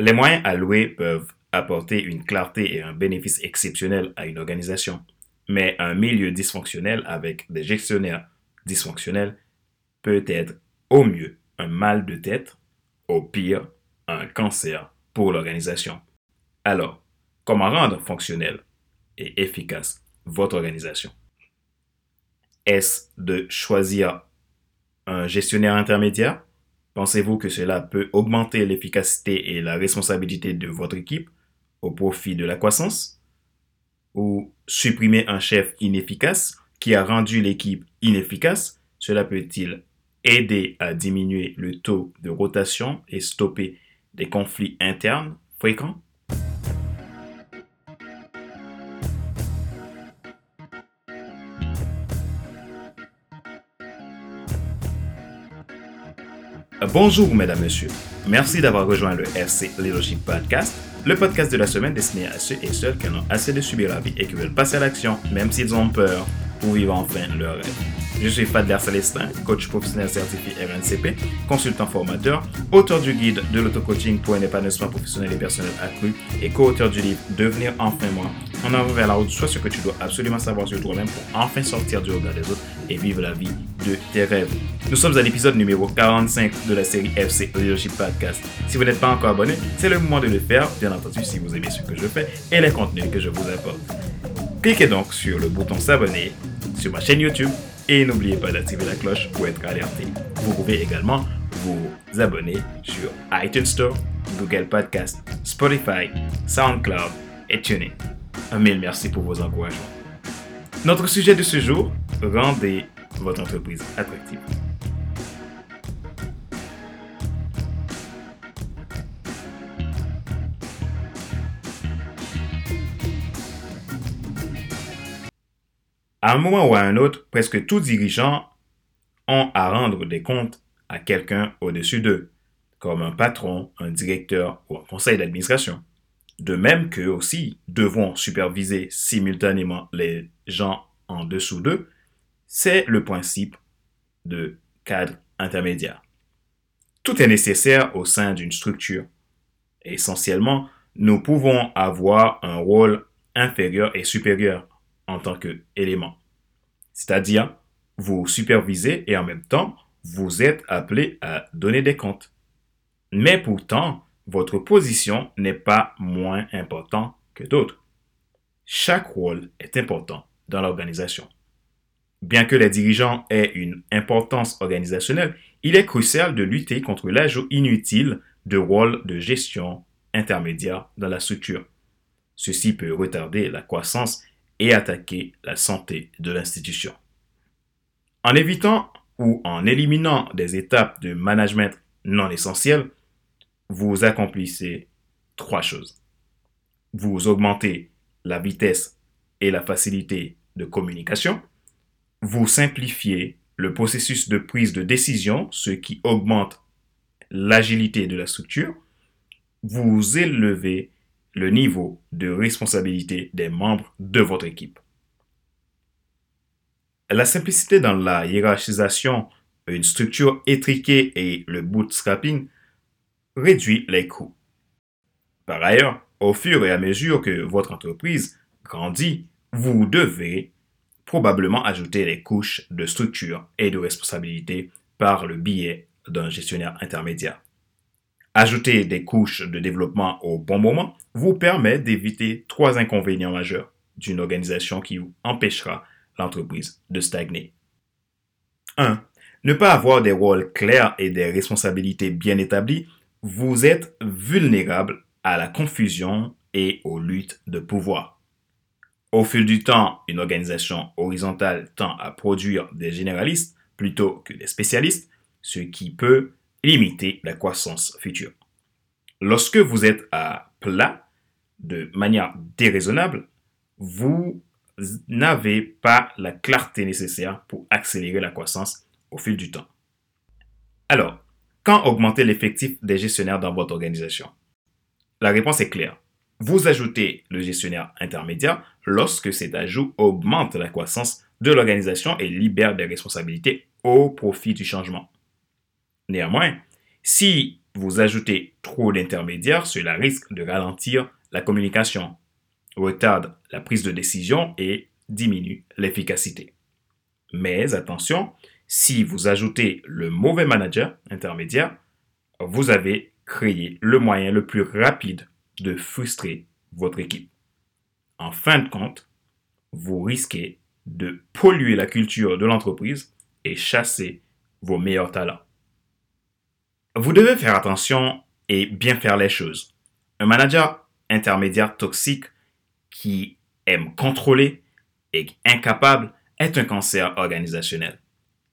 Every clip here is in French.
Les moyens alloués peuvent apporter une clarté et un bénéfice exceptionnel à une organisation, mais un milieu dysfonctionnel avec des gestionnaires dysfonctionnels peut être au mieux un mal de tête, au pire un cancer pour l'organisation. Alors, comment rendre fonctionnel et efficace votre organisation? Est-ce de choisir un gestionnaire intermédiaire? Pensez-vous que cela peut augmenter l'efficacité et la responsabilité de votre équipe au profit de la croissance? Ou supprimer un chef inefficace qui a rendu l'équipe inefficace? Cela peut-il aider à diminuer le taux de rotation et stopper des conflits internes fréquents? Bonjour, mesdames, messieurs. Merci d'avoir rejoint le FC Leadership Podcast, le podcast de la semaine destiné à ceux et celles qui en ont assez de subir la vie et qui veulent passer à l'action, même s'ils ont peur, pour vivre enfin leur rêve. Je suis Fadler Célestin, coach professionnel certifié RNCP, consultant formateur, auteur du guide de l'auto-coaching pour un épanouissement professionnel et personnel accru et co-auteur du livre Devenir enfin moi, en avant vers la route, soit ce que tu dois absolument savoir sur toi-même pour enfin sortir du regard des autres et vivre la vie de tes rêves. Nous sommes à l'épisode numéro 45 de la série FC Leadership Podcast. Si vous n'êtes pas encore abonné, c'est le moment de le faire, bien entendu si vous aimez ce que je fais et les contenus que je vous apporte. Cliquez donc sur le bouton s'abonner sur ma chaîne YouTube et n'oubliez pas d'activer la cloche pour être alerté. Vous pouvez également vous abonner sur iTunes Store, Google Podcast, Spotify, SoundCloud et TuneIn. Un mille merci pour vos encouragements. Notre sujet de ce jour, rendez votre entreprise attractive. À un moment ou à un autre, presque tous dirigeants ont à rendre des comptes à quelqu'un au-dessus d'eux, comme un patron, un directeur ou un conseil d'administration. De même qu'eux aussi devront superviser simultanément les gens en dessous d'eux, c'est le principe de cadre intermédiaire. Tout est nécessaire au sein d'une structure. Essentiellement, nous pouvons avoir un rôle inférieur et supérieur en tant qu'élément. C'est-à-dire, vous supervisez et en même temps, vous êtes appelé à donner des comptes. Mais pourtant, votre position n'est pas moins importante que d'autres. Chaque rôle est important dans l'organisation. Bien que les dirigeants aient une importance organisationnelle, il est crucial de lutter contre l'ajout inutile de rôles de gestion intermédiaire dans la structure. Ceci peut retarder la croissance et attaquer la santé de l'institution. En évitant ou en éliminant des étapes de management non essentielles, vous accomplissez trois choses. Vous augmentez la vitesse et la facilité de communication. Vous simplifiez le processus de prise de décision, ce qui augmente l'agilité de la structure. Vous élevez le niveau de responsabilité des membres de votre équipe. La simplicité dans la hiérarchisation, une structure étriquée et le bootstrapping réduit les coûts. Par ailleurs, au fur et à mesure que votre entreprise grandit, vous devez probablement ajouter les couches de structure et de responsabilité par le biais d'un gestionnaire intermédiaire. Ajouter des couches de développement au bon moment vous permet d'éviter trois inconvénients majeurs d'une organisation qui vous empêchera l'entreprise de stagner. 1. Ne pas avoir des rôles clairs et des responsabilités bien établies, vous êtes vulnérable à la confusion et aux luttes de pouvoir. Au fil du temps, une organisation horizontale tend à produire des généralistes plutôt que des spécialistes, ce qui peut limiter la croissance future. Lorsque vous êtes à plat de manière déraisonnable, vous n'avez pas la clarté nécessaire pour accélérer la croissance au fil du temps. Alors, quand augmenter l'effectif des gestionnaires dans votre organisation? La réponse est claire. Vous ajoutez le gestionnaire intermédiaire lorsque cet ajout augmente la croissance de l'organisation et libère des responsabilités au profit du changement. Néanmoins, si vous ajoutez trop d'intermédiaires, cela risque de ralentir la communication, retarde la prise de décision et diminue l'efficacité. Mais attention, si vous ajoutez le mauvais manager intermédiaire, vous avez créé le moyen le plus rapide de frustrer votre équipe. En fin de compte, vous risquez de polluer la culture de l'entreprise et chasser vos meilleurs talents. Vous devez faire attention et bien faire les choses. Un manager intermédiaire toxique qui aime contrôler et incapable est un cancer organisationnel.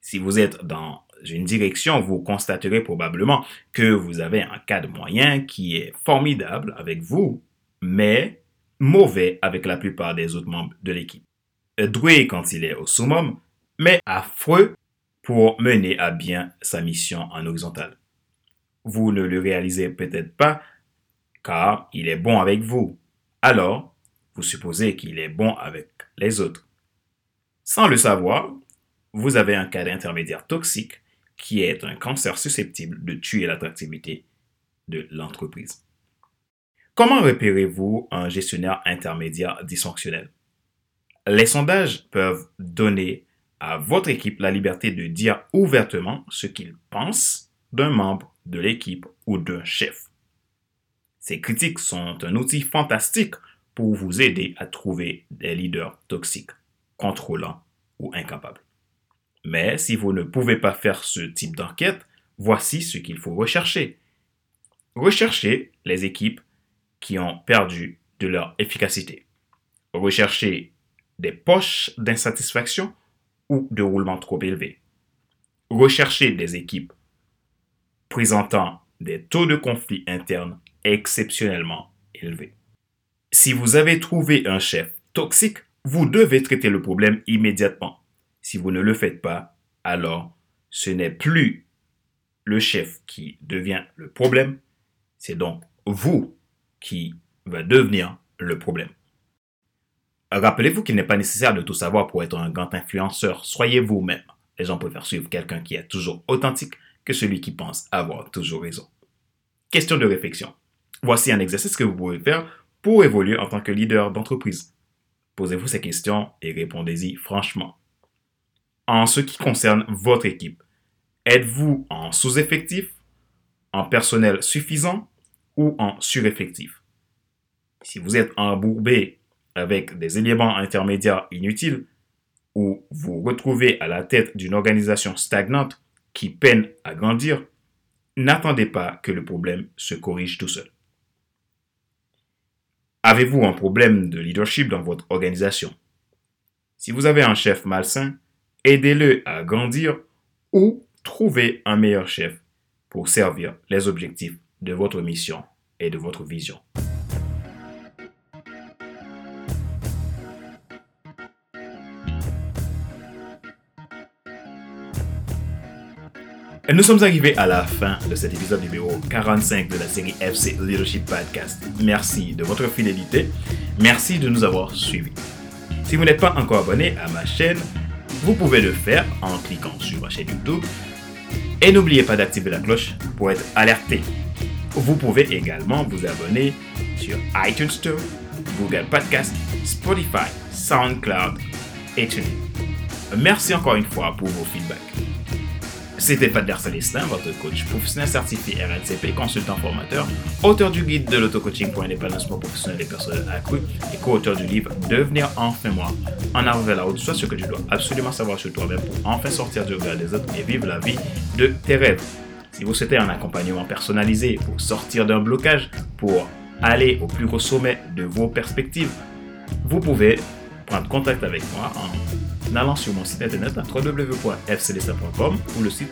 Si vous êtes dans une direction, vous constaterez probablement que vous avez un cadre moyen qui est formidable avec vous, mais mauvais avec la plupart des autres membres de l'équipe. Doué quand il est au summum, mais affreux pour mener à bien sa mission en horizontal. Vous ne le réalisez peut-être pas car il est bon avec vous. Alors, vous supposez qu'il est bon avec les autres. Sans le savoir, vous avez un cadre intermédiaire toxique qui est un cancer susceptible de tuer l'attractivité de l'entreprise. Comment repérez-vous un gestionnaire intermédiaire dysfonctionnel? Les sondages peuvent donner à votre équipe la liberté de dire ouvertement ce qu'ils pensent d'un membre de l'équipe ou d'un chef. Ces critiques sont un outil fantastique pour vous aider à trouver des leaders toxiques, contrôlants ou incapables. Mais si vous ne pouvez pas faire ce type d'enquête, voici ce qu'il faut rechercher. Recherchez les équipes qui ont perdu de leur efficacité. Recherchez des poches d'insatisfaction ou de roulement trop élevé. Recherchez des équipes présentant des taux de conflit interne exceptionnellement élevés. Si vous avez trouvé un chef toxique, vous devez traiter le problème immédiatement. Si vous ne le faites pas, alors ce n'est plus le chef qui devient le problème, c'est donc vous qui va devenir le problème. Rappelez-vous qu'il n'est pas nécessaire de tout savoir pour être un grand influenceur. Soyez vous-même. Les gens préfèrent suivre quelqu'un qui est toujours authentique que celui qui pense avoir toujours raison. Question de réflexion. Voici un exercice que vous pouvez faire pour évoluer en tant que leader d'entreprise. Posez-vous ces questions et répondez-y franchement en ce qui concerne votre équipe. Êtes-vous en sous-effectif, en personnel suffisant ou en sureffectif? Si vous êtes embourbé avec des éléments intermédiaires inutiles ou vous retrouvez à la tête d'une organisation stagnante qui peine à grandir, n'attendez pas que le problème se corrige tout seul. Avez-vous un problème de leadership dans votre organisation? Si vous avez un chef malsain, aidez-le à grandir ou trouvez un meilleur chef pour servir les objectifs de votre mission et de votre vision. Nous sommes arrivés à la fin de cet épisode numéro 45 de la série FC Leadership Podcast. Merci de votre fidélité. Merci de nous avoir suivis. Si vous n'êtes pas encore abonné à ma chaîne, vous pouvez le faire en cliquant sur ma chaîne YouTube. Et n'oubliez pas d'activer la cloche pour être alerté. Vous pouvez également vous abonner sur iTunes Store, Google Podcast, Spotify, SoundCloud et TuneIn. Merci encore une fois pour vos feedbacks. C'était Fadler Célestin, votre coach professionnel certifié RNCP, consultant formateur, auteur du guide de l'auto-coaching pour indépendancement professionnel et personnel accru et co-auteur du livre Devenir enfin moi, en arriver à la haute, soit ce que tu dois absolument savoir sur toi-même pour enfin sortir du regard des autres et vivre la vie de tes rêves. Si vous souhaitez un accompagnement personnalisé pour sortir d'un blocage, pour aller au plus haut sommet de vos perspectives, vous pouvez prendre contact avec moi en allant sur mon site internet www.fcdc.com ou le site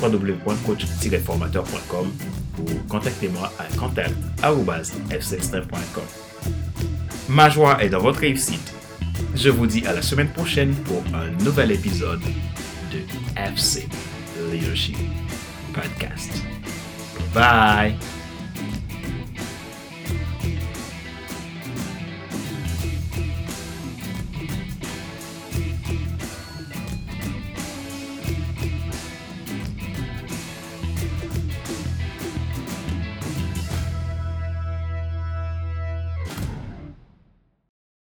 www.coach-formateur.com ou contactez-moi à contact.fcdc.com. Ma joie est dans votre réussite. Je vous dis à la semaine prochaine pour un nouvel épisode de FC Leadership Podcast. Bye!